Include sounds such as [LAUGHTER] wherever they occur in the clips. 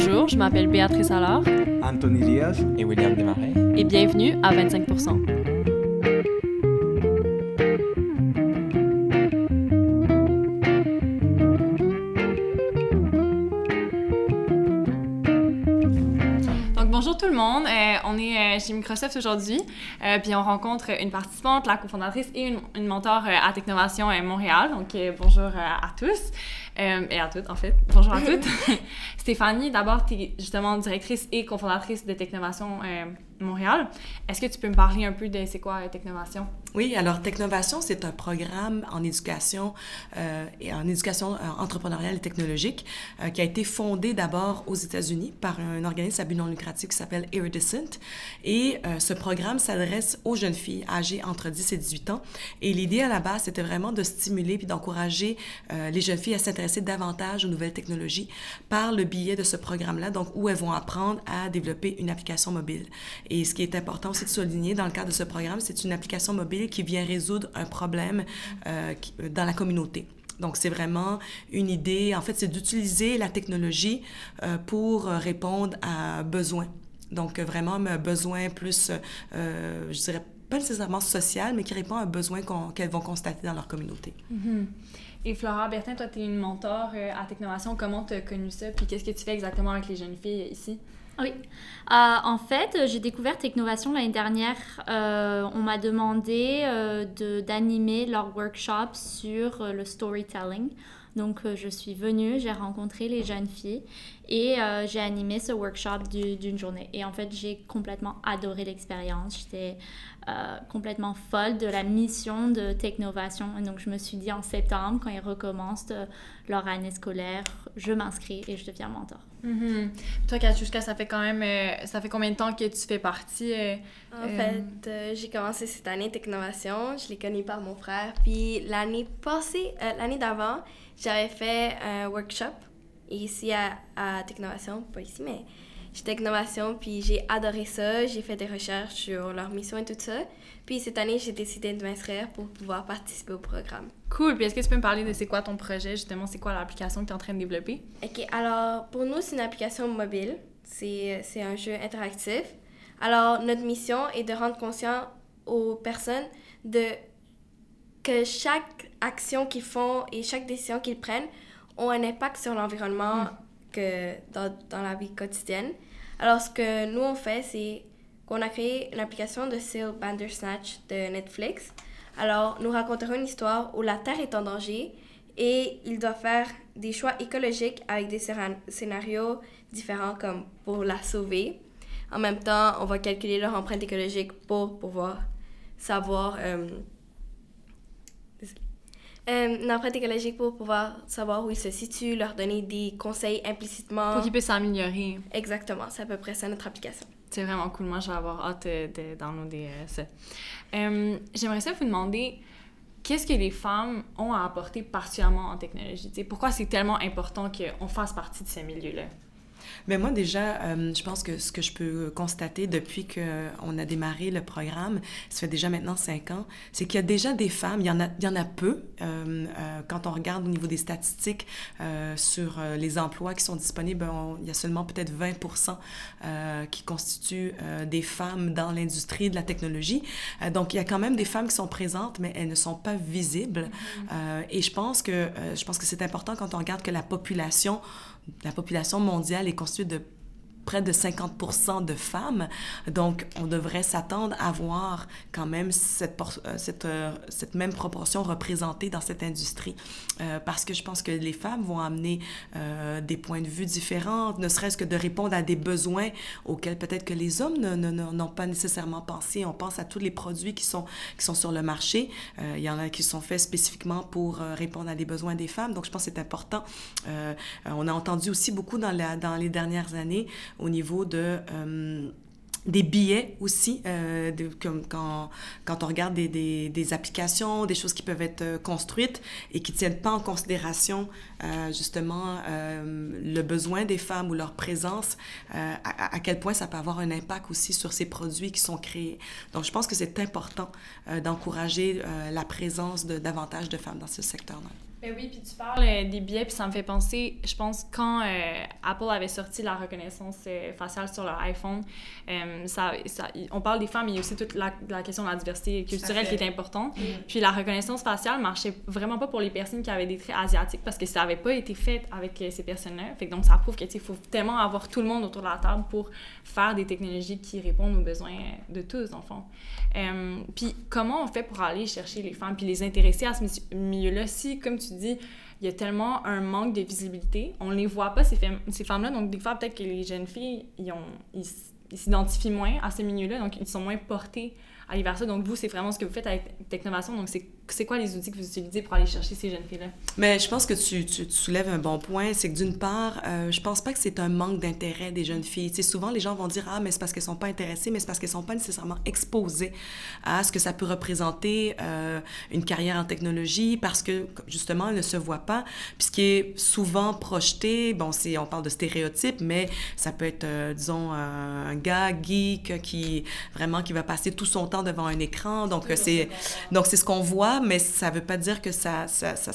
Bonjour, je m'appelle Béatrice Allard. Anthony Diaz. Et William Desmarais. Et bienvenue à 25 bonjour tout le monde. Euh, on est euh, chez Microsoft aujourd'hui, euh, puis on rencontre une participante, la cofondatrice et une, une mentor à Technovation Montréal. Donc bonjour à tous et à toutes en fait. Bonjour à toutes. [LAUGHS] Stéphanie, d'abord, tu es justement directrice et cofondatrice de Technovation Montréal. Est-ce que tu peux me parler un peu de c'est quoi Technovation? Oui, alors Technovation, c'est un programme en éducation euh, et en éducation euh, entrepreneuriale et technologique euh, qui a été fondé d'abord aux États-Unis par un organisme à but non lucratif qui s'appelle Iridescent. Et ce programme s'adresse aux jeunes filles âgées entre 10 et 18 ans. Et l'idée à la base, c'était vraiment de stimuler puis d'encourager les jeunes filles à s'intéresser davantage aux nouvelles technologies par le biais de ce programme-là, donc où elles vont apprendre à développer une application mobile. Et ce qui est important aussi de souligner dans le cadre de ce programme, c'est une application mobile qui vient résoudre un problème euh, euh, dans la communauté. Donc, c'est vraiment une idée, en fait, c'est d'utiliser la technologie euh, pour répondre à besoins. Donc, vraiment, un besoin plus, je dirais, pas nécessairement social, mais qui répond à un besoin qu'elles vont constater dans leur communauté. Mm-hmm. Et Flora Bertin, toi, tu es une mentor à Technovation. Comment tu as connu ça? Puis qu'est-ce que tu fais exactement avec les jeunes filles ici? Oui. Euh, en fait, j'ai découvert Technovation l'année dernière. Euh, on m'a demandé euh, d'animer leur workshop sur le storytelling. Donc, je suis venue, j'ai rencontré les jeunes filles et j'ai animé ce workshop d'une journée. Et en fait, j'ai complètement adoré l'expérience. J'étais complètement folle de la mission de Technovation. Et donc, je me suis dit en septembre, quand ils recommencent leur année scolaire, je m'inscris et je deviens mentor. Mm-hmm. Toi, Katushka, ça fait quand même. Euh, ça fait combien de temps que tu fais partie euh, En euh, fait, j'ai commencé cette année Technovation. Je l'ai connue par mon frère. Puis l'année passée, l'année d'avant, j'avais fait un workshop ici à, à Technovation. Pas ici, mais chez Technovation. Puis j'ai adoré ça. J'ai fait des recherches sur leur mission et tout ça. Puis cette année, j'ai décidé de m'inscrire pour pouvoir participer au programme. Cool. Puis est-ce que tu peux me parler de c'est quoi ton projet, justement, c'est quoi l'application que tu es en train de développer? OK. Alors, pour nous, c'est une application mobile. C'est, c'est un jeu interactif. Alors, notre mission est de rendre conscient aux personnes de que chaque action qu'ils font et chaque décision qu'ils prennent ont un impact sur l'environnement hmm. Que dans, dans la vie quotidienne. Alors, ce que nous, on fait, c'est qu'on a créé une application de Seal Bandersnatch de Netflix. Alors, nous raconterons une histoire où la Terre est en danger et il doit faire des choix écologiques avec des scénarios différents comme pour la sauver. En même temps, on va calculer leur empreinte écologique pour pouvoir savoir... Euh, euh, empreinte écologique pour pouvoir savoir où ils se situent, leur donner des conseils implicitement. Pour qu'ils puissent s'améliorer. Exactement, c'est à peu près ça notre application. C'est vraiment cool. Moi, je vais avoir hâte de, downloader euh, ça. Euh, j'aimerais ça vous demander qu'est-ce que les femmes ont à apporter particulièrement en technologie? pourquoi c'est tellement important qu'on fasse partie de ce milieu-là? Mais moi, déjà, euh, je pense que ce que je peux constater depuis qu'on a démarré le programme, ça fait déjà maintenant cinq ans, c'est qu'il y a déjà des femmes, il y en a, il y en a peu. Euh, euh, quand on regarde au niveau des statistiques sur les emplois qui sont disponibles, il y a seulement peut-être 20 qui constituent des femmes dans l'industrie de la technologie. donc, il y a quand même des femmes qui sont présentes, mais elles ne sont pas visibles. Mm-hmm. et je pense que, je pense que c'est important quand on regarde que la population la population mondiale est constituée de près de 50 de femmes. Donc, on devrait s'attendre à voir quand même cette, euh, cette, euh, cette, même proportion représentée dans cette industrie. Euh, parce que je pense que les femmes vont amener des points de vue différents, ne serait-ce que de répondre à des besoins auxquels peut-être que les hommes n'ont pas nécessairement pensé. On pense à tous les produits qui sont, qui sont sur le marché. il y en a qui sont faits spécifiquement pour répondre à des besoins des femmes. Donc, je pense que c'est important. on a entendu aussi beaucoup dans, la, dans les dernières années au niveau de... Euh, des billets aussi, euh, comme quand, quand on regarde des, des, des, applications, des choses qui peuvent être euh, construites et qui ne tiennent pas en considération justement le besoin des femmes ou leur présence, à, à, quel point ça peut avoir un impact aussi sur ces produits qui sont créés. Donc je pense que c'est important d'encourager la présence de davantage de femmes dans ce secteur-là. Ben oui, puis tu parles euh, des biais, puis ça me fait penser, je pense, quand euh, Apple avait sorti la reconnaissance euh, faciale sur leur iPhone, ça, ça, on parle des femmes, mais il y a aussi toute la, la question de la diversité culturelle qui est importante. Puis la reconnaissance faciale marchait vraiment pas pour les personnes qui avaient des traits asiatiques parce que ça n'avait pas été fait avec ces personnes-là. Fait que donc ça prouve qu'il faut tellement avoir tout le monde autour de la table pour faire des technologies qui répondent aux besoins de tous, en fond. puis comment on fait pour aller chercher les femmes puis les intéresser à ce milieu-là si, comme tu dis, il y a tellement un manque de visibilité. On les voit pas, ces, femmes, ces femmes-là. Donc, des fois, peut-être que les jeunes filles, ils, s'identifient moins à ces milieux-là. Donc, ils sont moins portés aller vers ça. Donc, vous, c'est vraiment ce que vous faites avec Technovation. Donc, c'est quoi les outils que vous utilisez pour aller chercher ces jeunes filles-là? Mais je pense que tu, tu, soulèves un bon point. C'est que d'une part, euh, je pense pas que c'est un manque d'intérêt des jeunes filles. Tu sais, souvent, les gens vont dire Ah, mais c'est parce qu'elles sont pas intéressées, mais c'est parce qu'elles sont pas nécessairement exposées à ce que ça peut représenter euh, une carrière en technologie parce que, justement, elles ne se voient pas. Puis ce qui est souvent projeté, bon, on parle de stéréotypes, mais ça peut être, euh, disons, un gars geek qui vraiment qui va passer tout son temps devant un écran. Donc, c'est donc c'est ce qu'on voit, mais ça ne veut pas dire que ça,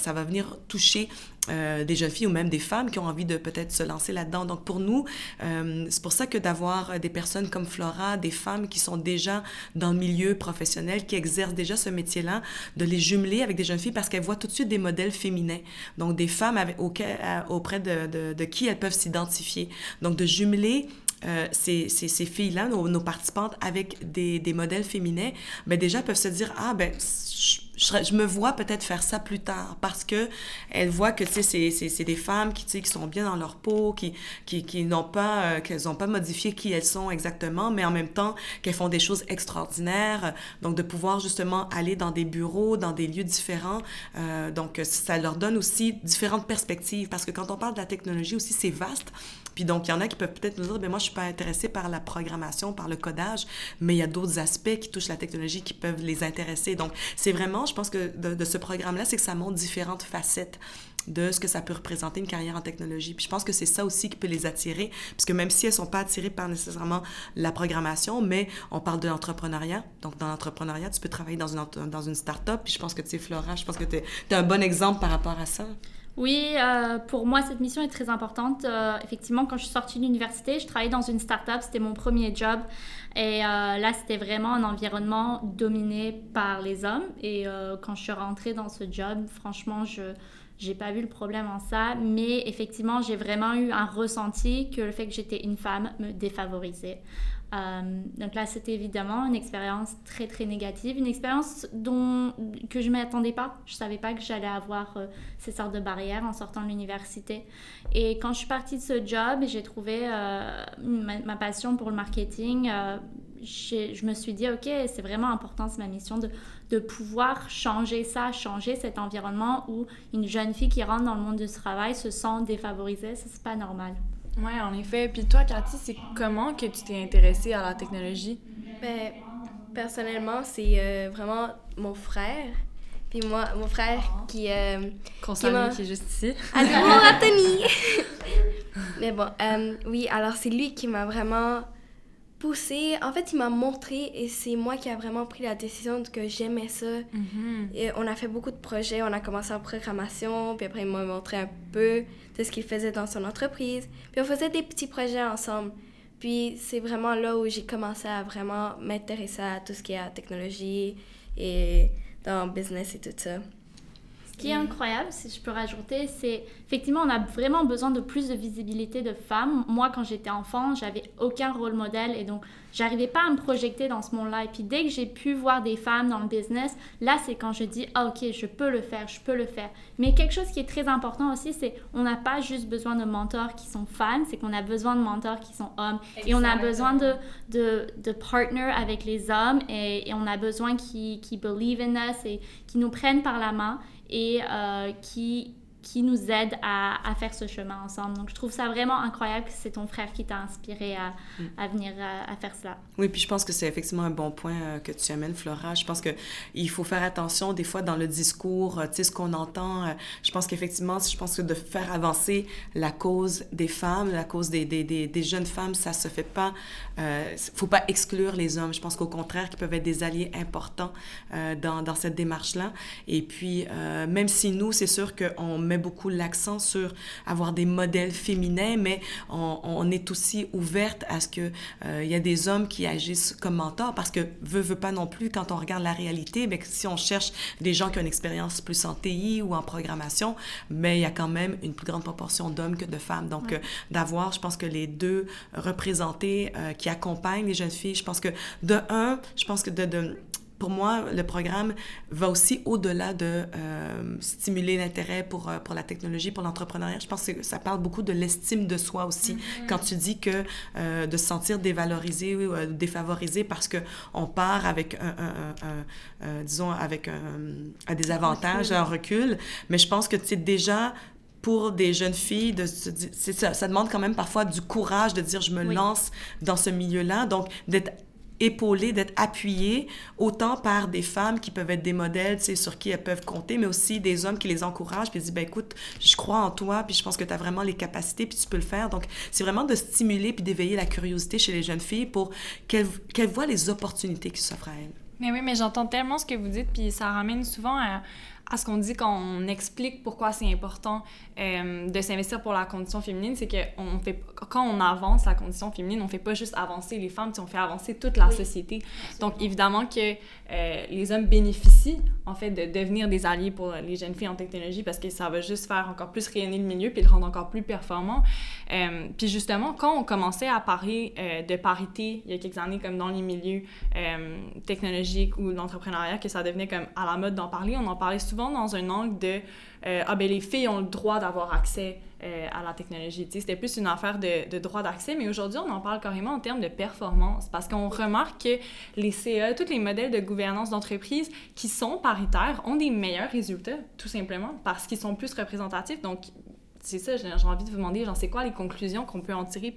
va venir toucher euh, des jeunes filles ou même des femmes qui ont envie de peut-être se lancer là-dedans. Donc pour nous, euh, c'est pour ça que d'avoir des personnes comme Flora, des femmes qui sont déjà dans le milieu professionnel, qui exercent déjà ce métier-là, de les jumeler avec des jeunes filles parce qu'elles voient tout de suite des modèles féminins. Donc des femmes avec, auprès, de, qui elles peuvent s'identifier. Donc de jumeler euh, ces, filles-là, nos, participantes, avec des, des modèles féminins, ben déjà peuvent se dire, ah ben, je, je me vois peut-être faire ça plus tard parce que elles voient que c'est des femmes qui qui sont bien dans leur peau qui qui, qui n'ont pas euh, qu'elles n'ont pas modifié qui elles sont exactement mais en même temps qu'elles font des choses extraordinaires donc de pouvoir justement aller dans des bureaux dans des lieux différents euh, donc ça leur donne aussi différentes perspectives parce que quand on parle de la technologie aussi c'est vaste puis donc, il y en a qui peuvent peut-être nous dire, ben moi, je suis pas intéressée par la programmation, par le codage, mais il y a d'autres aspects qui touchent la technologie qui peuvent les intéresser. Donc, c'est vraiment, je pense que de, ce programme-là, c'est que ça montre différentes facettes de ce que ça peut représenter une carrière en technologie. Puis je pense que c'est ça aussi qui peut les attirer, parce que même si elles sont pas attirées par nécessairement la programmation, mais on parle de l'entrepreneuriat. Donc dans l'entrepreneuriat, tu peux travailler dans une, dans une start-up, puis je pense que tu sais, Flora, je pense que tu es, es, un bon exemple par rapport à ça. Oui, euh, pour moi, cette mission est très importante. Euh, effectivement, quand je suis sortie de l'université, je travaillais dans une start-up, c'était mon premier job. Et euh, là, c'était vraiment un environnement dominé par les hommes. Et quand je suis rentrée dans ce job, franchement, je n'ai pas vu le problème en ça. Mais effectivement, j'ai vraiment eu un ressenti que le fait que j'étais une femme me défavorisait. Euh, donc là, c'était évidemment une expérience très très négative, une expérience dont que je ne m'attendais pas. Je savais pas que j'allais avoir euh, ces sortes de barrières en sortant de l'université. Et quand je suis partie de ce job, j'ai trouvé euh, ma, passion pour le marketing. je me suis dit, ok, c'est vraiment important, c'est ma mission de, de pouvoir changer ça, changer cet environnement où une jeune fille qui rentre dans le monde du travail se sent défavorisée. Ça, c'est pas normal. Oui, en effet. Puis toi, Cathy, c'est comment que tu t'es intéressée à la technologie? Ben, personnellement, c'est euh, vraiment mon frère. Puis moi, mon frère qui... Euh, Qu'on qui, qui est juste ici. Allô, [LAUGHS] Anthony! [LAUGHS] Mais bon, euh, oui, alors c'est lui qui m'a vraiment poussé. En fait, il m'a montré et c'est moi qui a vraiment pris la décision que j'aimais ça. Mm-hmm. Et on a fait beaucoup de projets. On a commencé en programmation, puis après, il m'a montré un peu de ce qu'il faisait dans son entreprise. Puis on faisait des petits projets ensemble. Puis c'est vraiment là où j'ai commencé à vraiment m'intéresser à tout ce qui est à technologie et dans business et tout ça. Qui est incroyable, si je peux rajouter, c'est effectivement, on a vraiment besoin de plus de visibilité de femmes. Moi, quand j'étais enfant, j'avais aucun rôle modèle et donc j'arrivais pas à me projeter dans ce monde-là. Et puis dès que j'ai pu voir des femmes dans le business, là, c'est quand je dis, ah ok, je peux le faire, je peux le faire. Mais quelque chose qui est très important aussi, c'est on n'a pas juste besoin de mentors qui sont femmes, c'est qu'on a besoin de mentors qui sont hommes. Et on a besoin de, de, de partner avec les hommes et, et on a besoin qui, qui believe in us et qui nous prennent par la main et euh, qui qui nous aident à, à, faire ce chemin ensemble. Donc, je trouve ça vraiment incroyable que c'est ton frère qui t'a inspiré à, mm. à venir à, à, faire cela. Oui, puis je pense que c'est effectivement un bon point euh, que tu amènes, Flora. Je pense qu'il faut faire attention des fois dans le discours, euh, tu sais, ce qu'on entend. Euh, je pense qu'effectivement, je pense que de faire avancer la cause des femmes, la cause des, des, des, des jeunes femmes, ça se fait pas. Il euh, faut pas exclure les hommes. Je pense qu'au contraire, qu'ils peuvent être des alliés importants euh, dans, dans cette démarche-là. Et puis, euh, même si nous, c'est sûr qu'on met beaucoup l'accent sur avoir des modèles féminins, mais on, on est aussi ouverte à ce qu'il il y a des hommes qui agissent comme mentors, parce que veut, veut pas non plus, quand on regarde la réalité, mais si on cherche des gens qui ont une expérience plus en TI ou en programmation, mais il y a quand même une plus grande proportion d'hommes que de femmes. Donc, d'avoir, je pense que les deux représentés qui accompagnent les jeunes filles, je pense que de un, je pense que de, de pour moi, le programme va aussi au-delà de euh, stimuler l'intérêt pour, euh, pour la technologie, pour l'entrepreneuriat. Je pense que ça parle beaucoup de l'estime de soi aussi. Mm-hmm. Quand tu dis que euh, de se sentir dévalorisé ou euh, défavorisé parce qu'on part avec, un, un, un, disons, avec un, désavantage, un recul. Mais je pense que tu déjà pour des jeunes filles, de, ça, ça demande quand même parfois du courage de dire je me oui. lance dans ce milieu-là. Donc, d'être d'être appuyée autant par des femmes qui peuvent être des modèles, sur qui elles peuvent compter, mais aussi des hommes qui les encouragent, puis disent, ben écoute, je crois en toi, puis je pense que tu as vraiment les capacités, puis tu peux le faire. Donc, c'est vraiment de stimuler puis d'éveiller la curiosité chez les jeunes filles pour qu'elles qu voient les opportunités qui s'offrent à elles. Mais oui, mais j'entends tellement ce que vous dites, puis ça ramène souvent à à ce qu'on dit quand on explique pourquoi c'est important euh, de s'investir pour la condition féminine, c'est que on fait, quand on avance la condition féminine, on fait pas juste avancer les femmes, on fait avancer toute la oui. société. Donc évidemment que euh, les hommes bénéficient en fait de devenir des alliés pour les jeunes filles en technologie parce que ça va juste faire encore plus rayonner le milieu puis le rendre encore plus performant. Euh, puis justement, quand on commençait à parler euh, de parité il y a quelques années comme dans les milieux euh, technologiques ou l'entrepreneuriat, que ça devenait comme à la mode d'en parler, on en parlait souvent dans un angle de euh, ah ben les filles ont le droit d'avoir accès à la technologie. C'était plus une affaire de, de droit d'accès, mais aujourd'hui, on en parle carrément en termes de performance parce qu'on remarque que les CA, tous les modèles de gouvernance d'entreprise qui sont paritaires ont des meilleurs résultats, tout simplement, parce qu'ils sont plus représentatifs. Donc, c'est ça, j'ai envie de vous demander, genre, c'est quoi les conclusions qu'on peut en tirer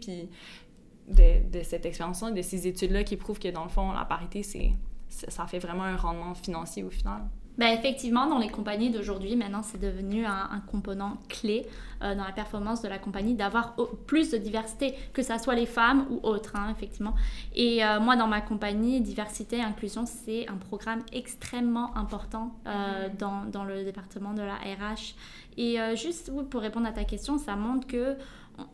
de cette expérience-là, de ces études-là qui prouvent que, dans le fond, la parité, c'est ça fait vraiment un rendement financier au final? Ben effectivement, dans les compagnies d'aujourd'hui, maintenant, c'est devenu un, un, component clé euh, dans la performance de la compagnie d'avoir plus de diversité, que ce soit les femmes ou autres, hein, effectivement. Et euh, moi, dans ma compagnie, diversité et inclusion, c'est un programme extrêmement important euh, dans, dans, le département de la RH. Et juste oui, pour répondre à ta question, ça montre que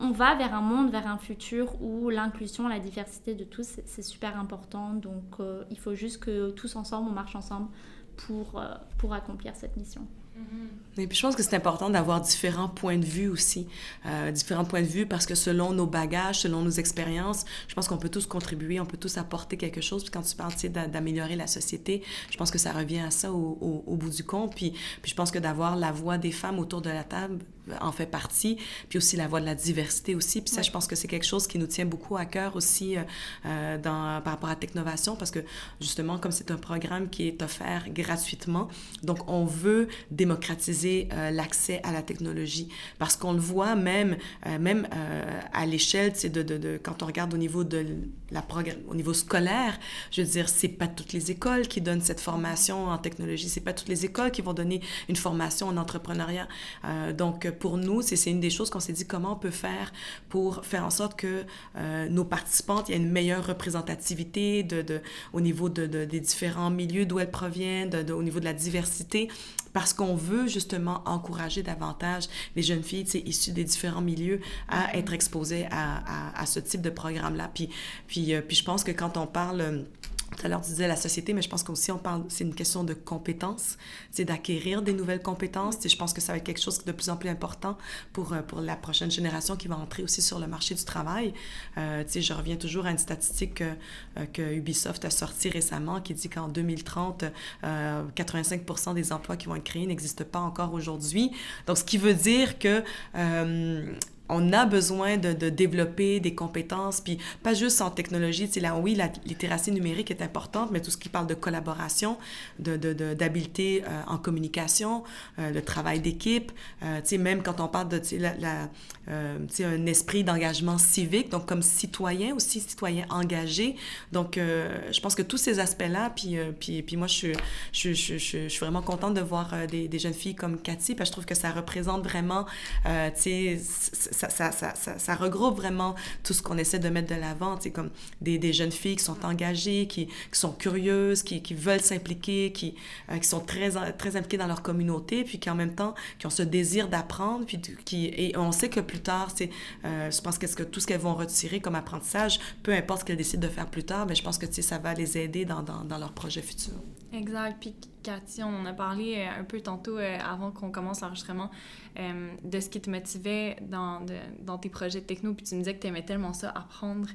on va vers un monde, vers un futur où l'inclusion, la diversité de tous, c'est super important. Donc, il faut juste que tous ensemble, on marche ensemble pour, euh, pour accomplir cette mission. Mm-hmm. Et puis je pense que c'est important d'avoir différents points de vue aussi, euh, différents points de vue parce que selon nos bagages, selon nos expériences, je pense qu'on peut tous contribuer, on peut tous apporter quelque chose. Puis quand tu parles d'améliorer la société, je pense que ça revient à ça au, au, bout du compte. Puis je pense que d'avoir la voix des femmes autour de la table en fait partie, puis aussi la voix de la diversité aussi. Puis ça, ouais. je pense que c'est quelque chose qui nous tient beaucoup à cœur aussi euh, dans, par rapport à Technovation parce que justement, comme c'est un programme qui est offert gratuitement, donc on veut démocratiser euh, l'accès à la technologie parce qu'on le voit même, euh, même euh, à l'échelle, de, de, de, quand on regarde au niveau de la au niveau scolaire, je veux dire, c'est pas toutes les écoles qui donnent cette formation en technologie, c'est pas toutes les écoles qui vont donner une formation en entrepreneuriat. Euh, donc, pour nous, c'est une des choses qu'on s'est dit comment on peut faire pour faire en sorte que euh, nos participantes, il y ait une meilleure représentativité de, de, au niveau de, de des différents milieux d'où elles proviennent, au niveau de la diversité, parce qu'on veut justement encourager davantage les jeunes filles issues des différents milieux à être exposées à, à, ce type de programme-là. Puis, puis, euh, puis je pense que quand on parle tout à l'heure, tu disais la société, mais je pense qu'aussi, on parle, c'est une question de compétences, c'est d'acquérir des nouvelles compétences. Je pense que ça va être quelque chose de plus en plus important pour, pour la prochaine génération qui va entrer aussi sur le marché du travail. Euh, je reviens toujours à une statistique que, euh, que Ubisoft a sortie récemment qui dit qu'en 2030, euh, 85 des emplois qui vont être créés n'existent pas encore aujourd'hui. Donc, ce qui veut dire que euh, on a besoin de, de, développer des compétences, puis pas juste en technologie. Tu sais, là, oui, la littératie numérique est importante, mais tout ce qui parle de collaboration, d'habileté de, de, euh, en communication, euh, le travail d'équipe, euh, tu sais, même quand on parle de, tu sais, la, la sais, un esprit d'engagement civique, donc comme citoyen aussi, citoyen engagé. Donc, je pense que tous ces aspects-là, puis, puis, puis moi, je, je, je, je, suis vraiment contente de voir des, des jeunes filles comme Cathy, parce que je trouve que ça représente vraiment, tu sais, ça, regroupe vraiment tout ce qu'on essaie de mettre de l'avant, sais, comme des, jeunes filles qui sont engagées, qui, sont curieuses, qui, veulent s'impliquer, qui, euh, sont très, impliquées dans leur communauté, puis qui en même temps, qui ont ce désir d'apprendre, puis qui, et on sait que plus tard, c'est, euh, je pense que, tout ce qu'elles vont retirer comme apprentissage, peu importe ce qu'elles décident de faire plus tard, mais je pense que, ça va les aider dans, dans, dans leur projet futur. Exact. Puis Cathy, on en a parlé euh, un peu tantôt avant qu'on commence l'enregistrement de ce qui te motivait dans, de, dans tes projets de techno, puis tu me disais que tu aimais tellement ça, apprendre.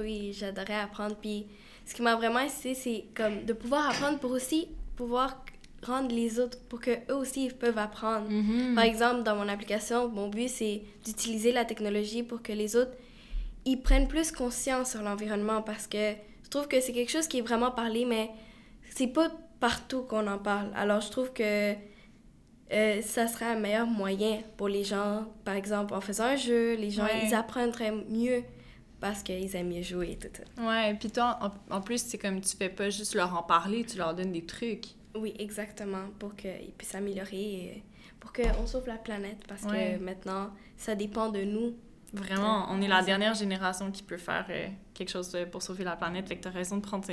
oui, j'adorais apprendre. Puis ce qui m'a vraiment incité, c'est comme de pouvoir apprendre pour aussi pouvoir rendre les autres pour que eux aussi ils peuvent apprendre. Mm-hmm. Par exemple, dans mon application, mon but c'est d'utiliser la technologie pour que les autres ils prennent plus conscience sur l'environnement parce que je trouve que c'est quelque chose qui est vraiment parlé mais c'est pas partout qu'on en parle. Alors je trouve que euh, ça serait un meilleur moyen pour les gens, par exemple en faisant un jeu, les gens ils apprendraient mieux parce qu'ils aiment mieux jouer et tout ça. Ouais, puis toi, en, plus, c'est comme tu fais pas juste leur en parler, tu leur donnes des trucs. Oui, exactement, pour qu'ils puissent s'améliorer, pour qu'on sauve la planète, parce que maintenant, ça dépend de nous Vraiment, on est la dernière génération qui peut faire euh, quelque chose pour sauver la planète. Fait que tu as raison de prendre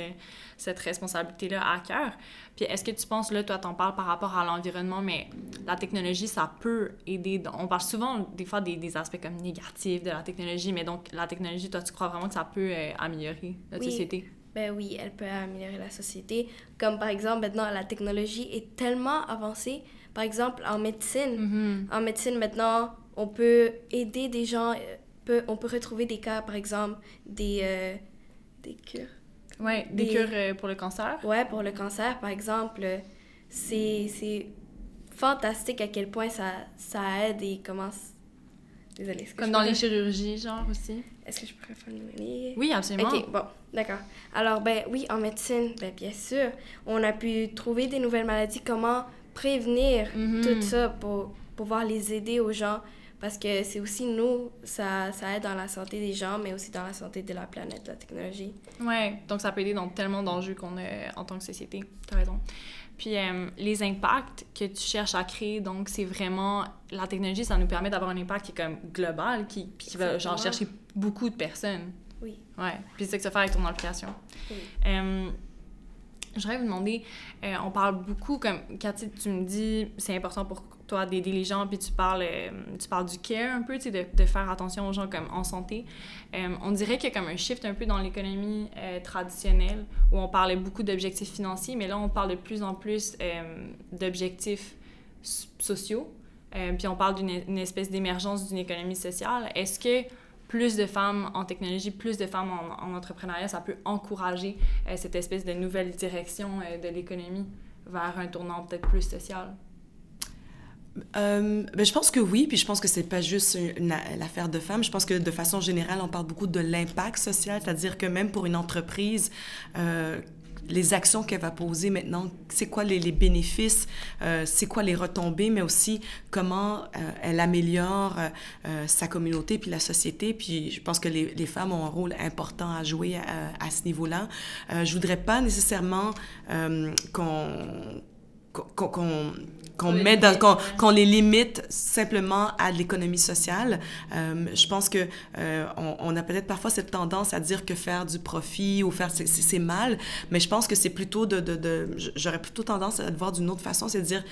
cette responsabilité-là à cœur. Puis est-ce que tu penses, là, toi, t'en parles par rapport à l'environnement, mais la technologie, ça peut aider. On parle souvent, des fois, des, des, aspects comme négatifs de la technologie, mais donc, la technologie, toi, tu crois vraiment que ça peut euh, améliorer notre société? Ben oui, elle peut améliorer la société. Comme par exemple, maintenant, la technologie est tellement avancée. Par exemple, en médecine. Mm-hmm. En médecine, maintenant, on peut aider des gens, euh, peut, on peut retrouver des cas, par exemple, des, euh, des cures. Oui, des, cures euh, pour le cancer. Oui, pour le cancer, par exemple. C'est fantastique à quel point ça, ça aide et comment... Désolée. Comme dans les chirurgies, genre, aussi. Est-ce que je pourrais formuler? Oui, absolument. OK, bon, d'accord. Alors, ben oui, en médecine, ben bien sûr, on a pu trouver des nouvelles maladies, comment prévenir mm-hmm. tout ça pour pouvoir les aider aux gens parce que c'est aussi nous, ça, ça aide dans la santé des gens, mais aussi dans la santé de la planète, la technologie. Oui, donc ça peut aider dans tellement d'enjeux qu'on a en tant que société. Tu as raison. Puis euh, les impacts que tu cherches à créer, donc c'est vraiment la technologie, ça nous permet d'avoir un impact qui est comme global, qui, puis qui va genre chercher beaucoup de personnes. Oui. Ouais. Puis c'est ce que ça fait avec ton application. Oui. Euh, je voudrais vous demander, euh, on parle beaucoup, comme Cathy, tu me dis, c'est important pour toi les gens, puis tu parles, euh, tu parles du care un peu, tu sais, de, faire attention aux gens comme en santé. Euh, on dirait qu'il y a comme un shift un peu dans l'économie euh, traditionnelle où on parlait beaucoup d'objectifs financiers, mais là, on parle de plus en plus d'objectifs sociaux. puis on parle d'une espèce d'émergence d'une économie sociale. Est-ce que plus de femmes en technologie, plus de femmes en entrepreneuriat, ça peut encourager cette espèce de nouvelle direction de l'économie vers un tournant peut-être plus social? Euh, ben, je pense que oui, puis je pense que c'est pas juste l'affaire de femmes. Je pense que de façon générale, on parle beaucoup de l'impact social, c'est-à-dire que même pour une entreprise, euh, les actions qu'elle va poser maintenant, c'est quoi les, bénéfices, euh, c'est quoi les retombées, mais aussi comment elle améliore sa communauté puis la société. Puis je pense que les, les femmes ont un rôle important à jouer à, à ce niveau-là. je voudrais pas nécessairement qu'on qu'on met dans qu'on les limite simplement à l'économie sociale. Euh, je pense que euh, on, on, a peut-être parfois cette tendance à dire que faire du profit ou faire c'est mal mais je pense que c'est plutôt de, de, de j'aurais plutôt tendance à le voir d'une autre façon c'est de dire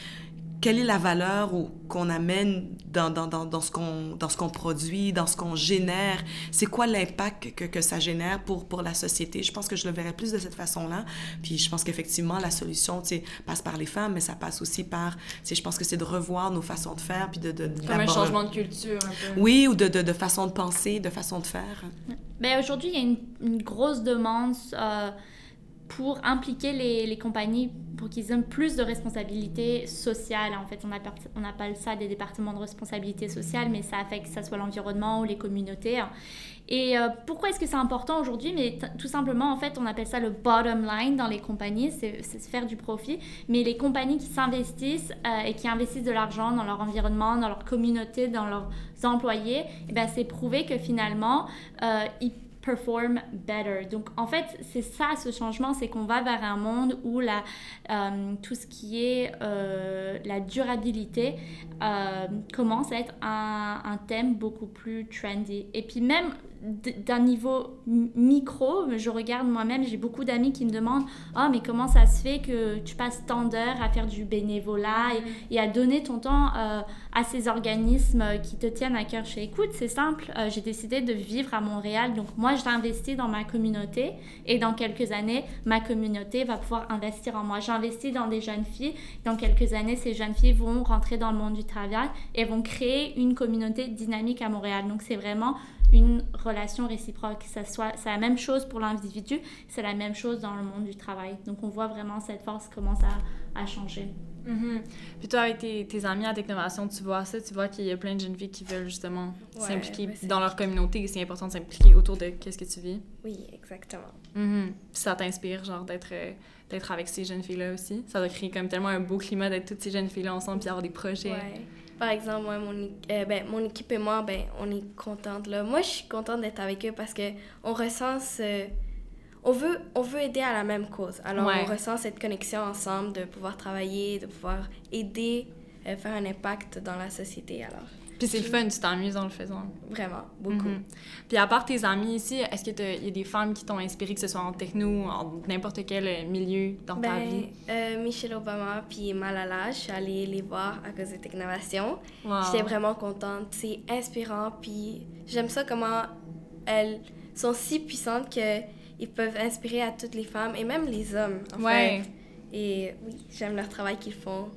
quelle est la valeur qu'on amène dans, dans, dans, dans ce qu'on produit, dans ce qu'on génère? C'est quoi l'impact que, que, ça génère pour, pour la société? Je pense que je le verrais plus de cette façon-là. Puis je pense qu'effectivement, la solution passe par les femmes, mais ça passe aussi par... Je pense que c'est de revoir nos façons de faire, puis de... de, Comme un changement de culture, un peu. Oui, ou de, de, de, façon de penser, de façon de faire. Ben, Aujourd'hui, il y a une, une grosse demande... Euh pour impliquer les, les compagnies pour qu'ils aient plus de responsabilités sociales. En fait, on appelle, on appelle ça des départements de responsabilité sociale, mais ça affecte que ce soit l'environnement ou les communautés. Et euh, pourquoi est-ce que c'est important aujourd'hui? Mais tout simplement, en fait, on appelle ça le bottom line dans les compagnies, c'est faire du profit. Mais les compagnies qui s'investissent euh, et qui investissent de l'argent dans leur environnement, dans leur communauté, dans leurs employés, eh ben, c'est prouvé que finalement, euh, ils perform better. Donc en fait, c'est ça ce changement, c'est qu'on va vers un monde où la, euh, tout ce qui est euh, la durabilité euh, commence à être un, un, thème beaucoup plus trendy. Et puis même d'un niveau micro, je regarde moi-même, j'ai beaucoup d'amis qui me demandent Oh, mais comment ça se fait que tu passes tant d'heures à faire du bénévolat et, à donner ton temps euh, à ces organismes qui te tiennent à cœur chez Écoute C'est simple, euh, j'ai décidé de vivre à Montréal, donc moi j'ai investi dans ma communauté et dans quelques années, ma communauté va pouvoir investir en moi. J'investis dans des jeunes filles, dans quelques années, ces jeunes filles vont rentrer dans le monde du travail et vont créer une communauté dynamique à Montréal. Donc c'est vraiment une relation réciproque. Ça soit, c'est la même chose pour l'individu, c'est la même chose dans le monde du travail. Donc on voit vraiment cette force commence à, à changer. Mm-hmm. Puis toi, avec tes, tes, amis en Technovation, tu vois ça, tu vois qu'il y a plein de jeunes filles qui veulent justement s'impliquer dans leur communauté c'est important de s'impliquer autour de qu'est-ce que tu vis. Oui, exactement. Mm-hmm. Puis ça t'inspire, genre, d'être, euh, d'être avec ces jeunes filles-là aussi. Ça doit créer comme tellement un beau climat d'être toutes ces jeunes filles-là ensemble puis avoir des projets. Ouais. Par exemple, moi, mon, euh, ben, mon équipe et moi, ben, on est contente. Là. Moi, je suis contente d'être avec eux parce qu'on ressent ce... On veut, on veut aider à la même cause. Alors, on ressent cette connexion ensemble de pouvoir travailler, de pouvoir aider, euh, faire un impact dans la société. Alors, puis c'est le fun, tu t'amuses en le faisant. Vraiment, beaucoup. Mhm. Puis à part tes amis ici, est-ce qu'il y a des femmes qui t'ont inspiré, que ce soit en techno ou en n'importe quel euh, milieu dans ta ben, vie? Euh, Michelle Obama puis Malala, je suis allée les voir à cause de Technovation. J'étais vraiment contente. C'est inspirant, puis j'aime ça comment elles sont si puissantes qu'ils peuvent inspirer à toutes les femmes et même les hommes, en ouais. fait. Et oui, j'aime leur travail qu'ils font.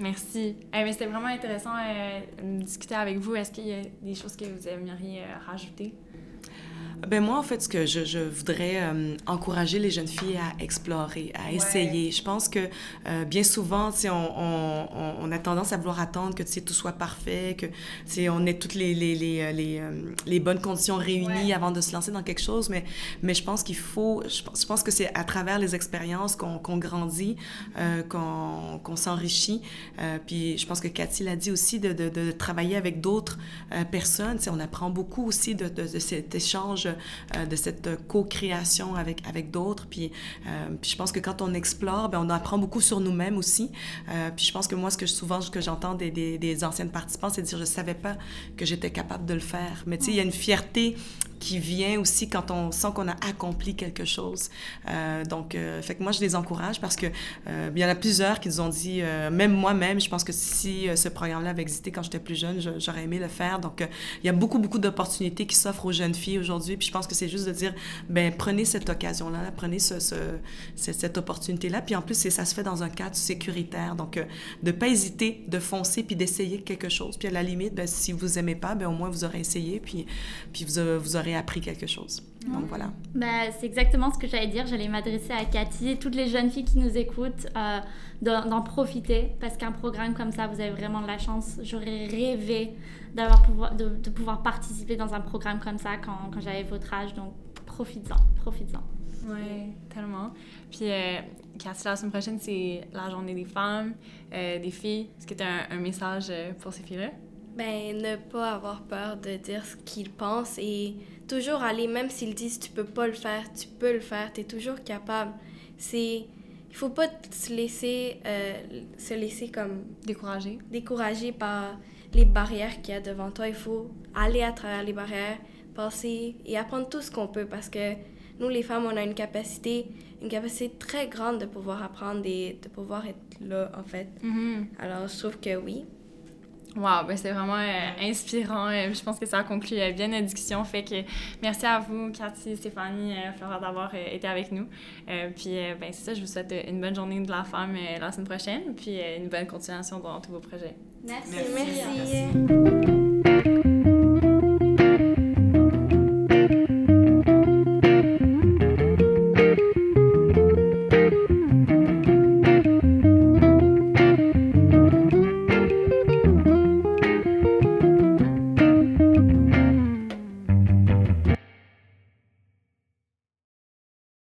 Merci. Eh c'était vraiment intéressant euh, de discuter avec vous. Est-ce qu'il y a des choses que vous aimeriez euh, rajouter? Ben moi, en fait, ce que je, je voudrais euh, encourager les jeunes filles à explorer, à essayer. Je pense que euh, bien souvent, on, on, on, a tendance à vouloir attendre que tout soit parfait, que on ait toutes les, les, les, euh, les, les bonnes conditions réunies avant de se lancer dans quelque chose. Mais, mais je pense qu'il faut, je pense, je pense que c'est à travers les expériences qu'on grandit, qu'on s'enrichit. puis je pense que Cathy l'a dit aussi, de, de, de travailler avec d'autres personnes. on apprend beaucoup aussi de, de, de cet échange euh, de cette co-création avec, avec d'autres. Puis, euh, je pense que quand on explore, ben, on apprend beaucoup sur nous-mêmes aussi. Euh, puis je pense que moi, ce que souvent ce que j'entends des, des, des, anciennes participants, c'est de dire je savais pas que j'étais capable de le faire. Mais tu sais, il y a une fierté qui vient aussi quand on sent qu'on a accompli quelque chose. Euh, donc, euh, fait que moi, je les encourage parce que euh, il y en a plusieurs qui nous ont dit, euh, même moi-même, je pense que si ce programme-là avait existé quand j'étais plus jeune, j'aurais aimé le faire. Donc, il y a beaucoup, beaucoup d'opportunités qui s'offrent aux jeunes filles aujourd'hui. Puis je pense que c'est juste de dire, ben prenez cette occasion-là, prenez ce, ce, cette opportunité-là. Puis en plus, ça se fait dans un cadre sécuritaire. Donc, de pas hésiter, de foncer puis d'essayer quelque chose. Puis à la limite, ben, si vous aimez pas, ben au moins vous aurez essayé puis, puis vous, vous aurez appris quelque chose. Donc voilà. Bah, c'est exactement ce que j'allais dire. J'allais m'adresser à Cathy et toutes les jeunes filles qui nous écoutent, euh, d'en profiter parce qu'un programme comme ça, vous avez vraiment de la chance. J'aurais rêvé d'avoir pouvoir, de, de, pouvoir participer dans un programme comme ça quand, quand j'avais votre âge. Donc profites-en, profites-en. Oui, tellement. Puis, euh, Cathy, la semaine prochaine, c'est la journée des femmes, euh, des filles. Est-ce que tu as un, un message pour ces filles-là? Ben, ne pas avoir peur de dire ce qu'ils pensent et toujours aller, même s'ils disent tu peux pas le faire, tu peux le faire, tu es toujours capable. C'est. Il faut pas se laisser, euh, se laisser comme. Décourager. Décourager par les barrières qu'il y a devant toi. Il faut aller à travers les barrières, passer et apprendre tout ce qu'on peut parce que nous, les femmes, on a une capacité, une capacité très grande de pouvoir apprendre et de pouvoir être là, en fait. Mm-hmm. Alors, je trouve que oui, Wow, ben c'est vraiment euh, inspirant. Euh, je pense que ça a conclu euh, bien la discussion. Fait que merci à vous, Cathy, Stéphanie, Flora, d'avoir été avec nous. puis, ben c'est ça, je vous souhaite une bonne journée de la femme la semaine prochaine, puis une bonne continuation dans tous vos projets. Merci. merci. merci.